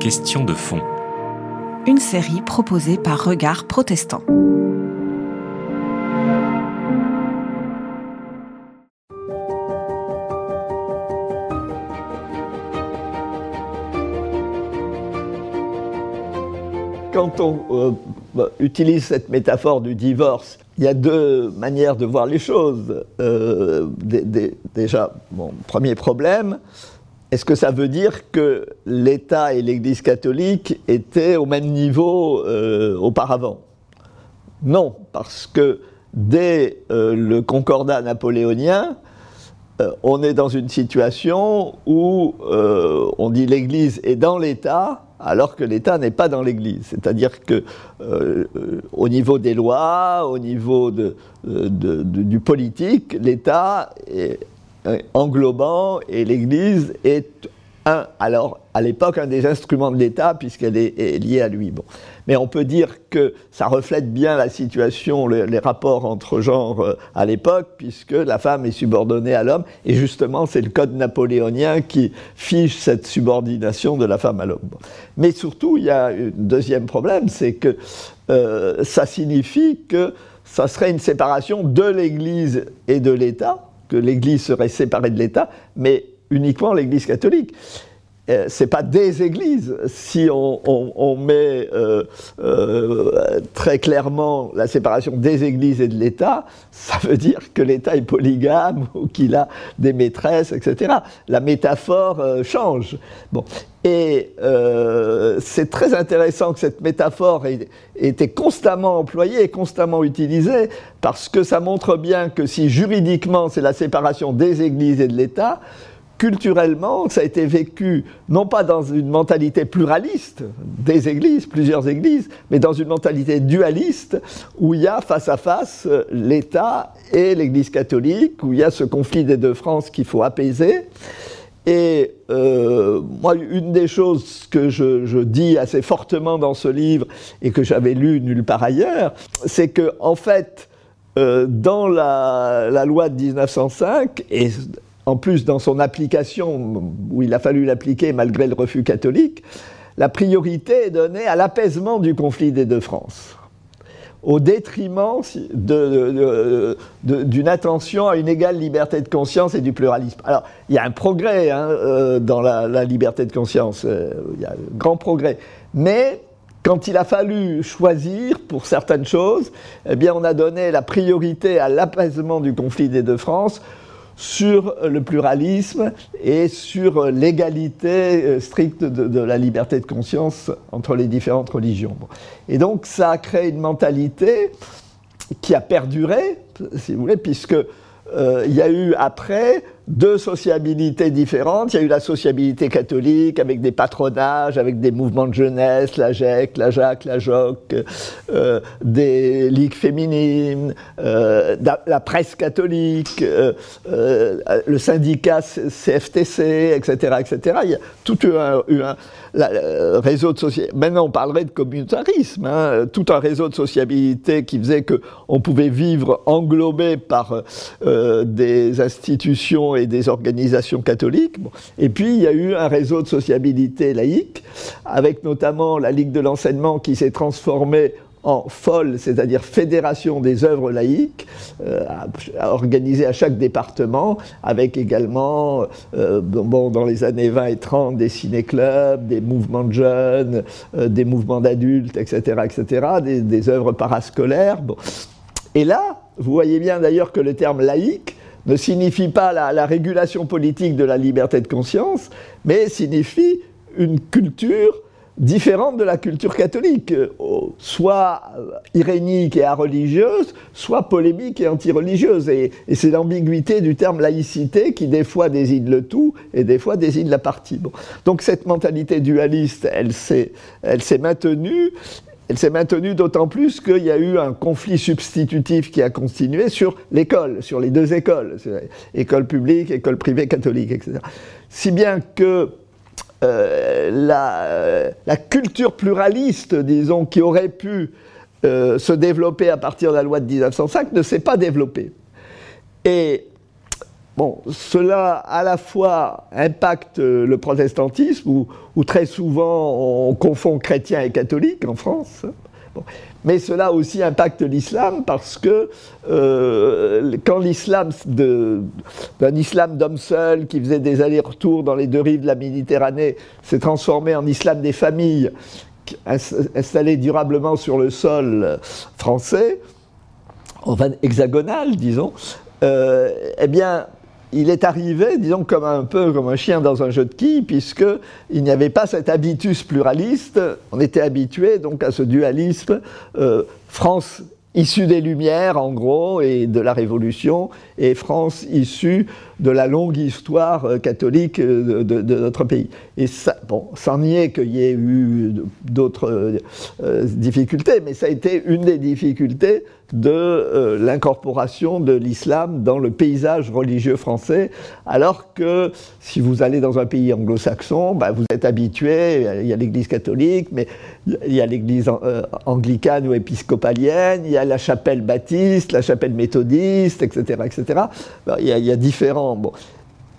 Question de fond. Une série proposée par Regard Protestant. Quand on euh, bah, utilise cette métaphore du divorce, il y a deux manières de voir les choses. Euh, dé- dé- déjà, mon premier problème, est-ce que ça veut dire que l'État et l'Église catholique étaient au même niveau euh, auparavant? Non, parce que dès euh, le concordat napoléonien, euh, on est dans une situation où on dit l'Église est dans l'État, alors que l'État n'est pas dans l'Église. C'est-à-dire que au niveau des lois, au niveau du politique, l'État est englobant et l'Église est un, alors à l'époque un des instruments de l'État puisqu'elle est, liée à lui. Bon. Mais on peut dire que ça reflète bien la situation, le- les rapports entre genres euh, à l'époque, puisque la femme est subordonnée à l'homme, et justement c'est le code napoléonien qui fiche cette subordination de la femme à l'homme. Mais surtout, il y a un deuxième problème, c'est que euh, ça signifie que ça serait une séparation de l'Église et de l'État, que l'Église serait séparée de l'État, mais uniquement l'Église catholique. Euh, c'est pas des églises. Si on, met euh, euh, très clairement la séparation des églises et de l'État, ça veut dire que l'État est polygame ou qu'il a des maîtresses, etc. La métaphore euh, change. Bon. Et c'est très intéressant que cette métaphore ait, ait été constamment employée et constamment utilisée, parce que ça montre bien que si juridiquement c'est la séparation des églises et de l'État, culturellement, ça a été vécu non pas dans une mentalité pluraliste des églises, plusieurs églises, mais dans une mentalité dualiste où il y a face à face l'État et l'Église catholique, où il y a ce conflit des deux France qu'il faut apaiser. Et euh, moi, une des choses que je, je dis assez fortement dans ce livre et que j'avais lu nulle part ailleurs, c'est que en fait, euh, dans la, la loi de 1905 et en plus dans son application, où il a fallu l'appliquer malgré le refus catholique, la priorité est donnée à l'apaisement du conflit des deux France au détriment d'une attention à une égale liberté de conscience et du pluralisme. Alors, il y a un progrès hein, euh, dans la, la liberté de conscience, euh, il y a un grand progrès. Mais quand il a fallu choisir pour certaines choses, eh bien, on a donné la priorité à l'apaisement du conflit des deux France sur le pluralisme et sur l'égalité euh, stricte de, la liberté de conscience entre les différentes religions. Et donc ça a créé une mentalité qui a perduré, si vous voulez, puisque euh, y a eu après deux sociabilités différentes. Il y a eu la sociabilité catholique avec des patronages, avec des mouvements de jeunesse, la GEC, la JAC, la JOC, euh, des ligues féminines, euh, la, presse catholique, euh, le syndicat CFTC, etc., etc. Il y a tout eu un, réseau de société. Maintenant, on parlerait de communautarisme, hein, tout un réseau de sociabilité qui faisait que on pouvait vivre englobé par des institutions et des organisations catholiques. Et puis, il y a eu un réseau de sociabilité laïque, avec notamment la Ligue de l'enseignement qui s'est transformée en FOL, c'est-à-dire Fédération des œuvres laïques, euh, organisée à chaque département, avec également, euh, bon, dans les années 20 et 30, des ciné-clubs, des mouvements de jeunes, euh, des mouvements d'adultes, etc., etc., des, des œuvres parascolaires. Bon. Et là, vous voyez bien d'ailleurs que le terme laïque ne signifie pas la, la régulation politique de la liberté de conscience, mais signifie une culture différente de la culture catholique, euh, soit euh, irénique et religieuse, soit polémique et anti-religieuse. Et, et c'est l'ambiguïté du terme laïcité qui des fois désigne le tout et des fois désigne la partie. Donc cette mentalité dualiste, elle s'est maintenue elle s'est maintenue d'autant plus qu'il y a eu un conflit substitutif qui a continué sur l'école, sur les deux écoles, école publique, école privée catholique, etc. Si bien que la, euh, la culture pluraliste, disons, qui aurait pu euh, se développer à partir de la loi de 1905 ne s'est pas développée. Et Bon, cela à la fois impacte le protestantisme, où, très souvent on confond chrétien et catholique en France. Mais cela aussi impacte l'islam parce que euh, quand l'islam, d'un islam d'homme seul qui faisait des allers-retours dans les deux rives de la Méditerranée, s'est transformé en islam des familles installé durablement sur le sol français, enfin hexagonal, disons, euh, eh bien, il est arrivé, disons, comme un peu comme un chien dans un jeu de quilles, puisqu'il n'y avait pas cet habitus pluraliste. On était habitué donc à ce dualisme euh, France issue des Lumières, en gros, et de la Révolution, et France issue de la longue histoire euh, catholique de, notre pays. Et ça, bon, sans nier qu'il y ait eu d'autres difficultés, mais ça a été une des difficultés de euh, l'incorporation de l'islam dans le paysage religieux français, alors que si vous allez dans un pays anglo-saxon, bah, vous êtes habitué, il y a l'église catholique, mais il y a l'église euh, anglicane ou épiscopalienne, il y a la chapelle baptiste, la chapelle méthodiste, etc. etc. Bah, il, y a, différents...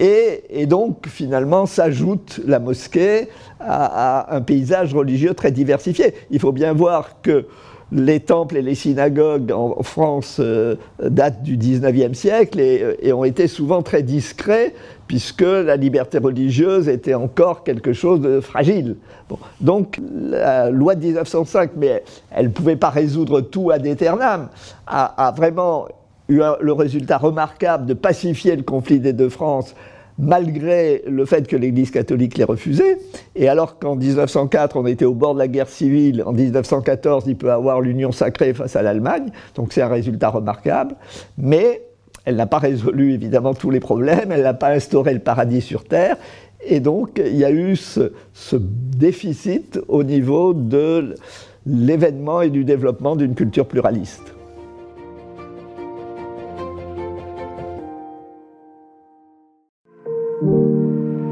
Et, donc, finalement, s'ajoute la mosquée à, un paysage religieux très diversifié. Il faut bien voir que les temples et les synagogues en France euh, datent du 19e siècle euh, et, ont été souvent très discrets puisque la liberté religieuse était encore quelque chose de fragile. Donc la loi de 1905, mais elle ne pouvait pas résoudre tout ad aeternam, a, a vraiment eu le résultat remarquable de pacifier le conflit des deux France malgré le fait que l'Église catholique l'ait refusé. Et alors qu'en 1904, on était au bord de la guerre civile, en 1914, il peut avoir l'union sacrée face à l'Allemagne, donc c'est un résultat remarquable, mais elle n'a pas résolu évidemment tous les problèmes, elle n'a pas instauré le paradis sur Terre, et donc il y a eu ce déficit au niveau de l'événement et du développement d'une culture pluraliste.